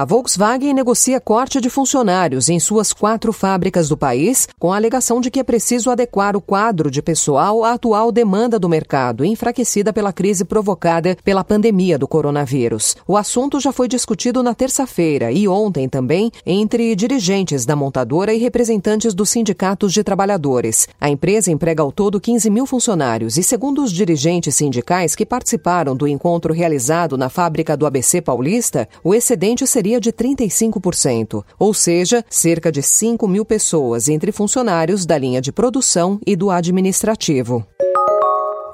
A Volkswagen negocia corte de funcionários em suas quatro fábricas do país, com a alegação de que é preciso adequar o quadro de pessoal à atual demanda do mercado, enfraquecida pela crise provocada pela pandemia do coronavírus. O assunto já foi discutido na terça-feira e ontem também entre dirigentes da montadora e representantes dos sindicatos de trabalhadores. A empresa emprega ao todo 15 mil funcionários e, segundo os dirigentes sindicais que participaram do encontro realizado na fábrica do ABC Paulista, o excedente seria de 35%, ou seja, cerca de 5 mil pessoas entre funcionários da linha de produção e do administrativo.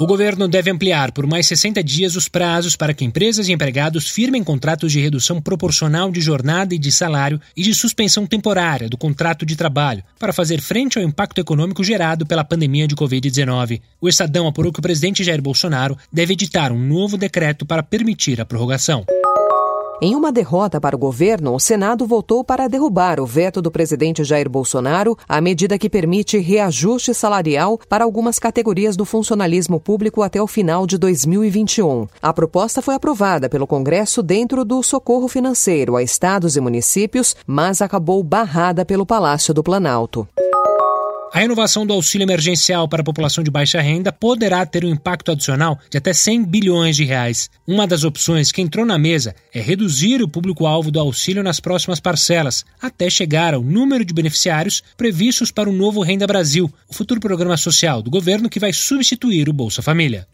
O governo deve ampliar por mais 60 dias os prazos para que empresas e empregados firmem contratos de redução proporcional de jornada e de salário e de suspensão temporária do contrato de trabalho para fazer frente ao impacto econômico gerado pela pandemia de Covid-19. O Estadão apurou que o presidente Jair Bolsonaro deve editar um novo decreto para permitir a prorrogação. Em uma derrota para o governo, o Senado votou para derrubar o veto do presidente Jair Bolsonaro à medida que permite reajuste salarial para algumas categorias do funcionalismo público até o final de 2021. A proposta foi aprovada pelo Congresso dentro do socorro financeiro a estados e municípios, mas acabou barrada pelo Palácio do Planalto. A renovação do auxílio emergencial para a população de baixa renda poderá ter um impacto adicional de até 100 bilhões de reais. Uma das opções que entrou na mesa é reduzir o público-alvo do auxílio nas próximas parcelas, até chegar ao número de beneficiários previstos para o novo Renda Brasil, o futuro programa social do governo que vai substituir o Bolsa Família.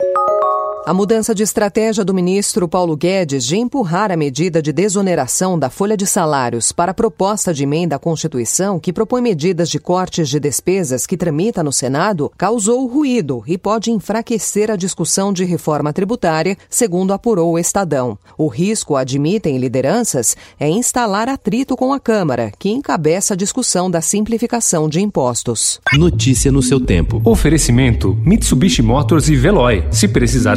A mudança de estratégia do ministro Paulo Guedes de empurrar a medida de desoneração da folha de salários para a proposta de emenda à Constituição que propõe medidas de cortes de despesas que tramita no Senado causou ruído e pode enfraquecer a discussão de reforma tributária, segundo apurou o Estadão. O risco, admitem lideranças, é instalar atrito com a Câmara, que encabeça a discussão da simplificação de impostos. Notícia no seu tempo. Oferecimento: Mitsubishi Motors e Veloy. Se precisar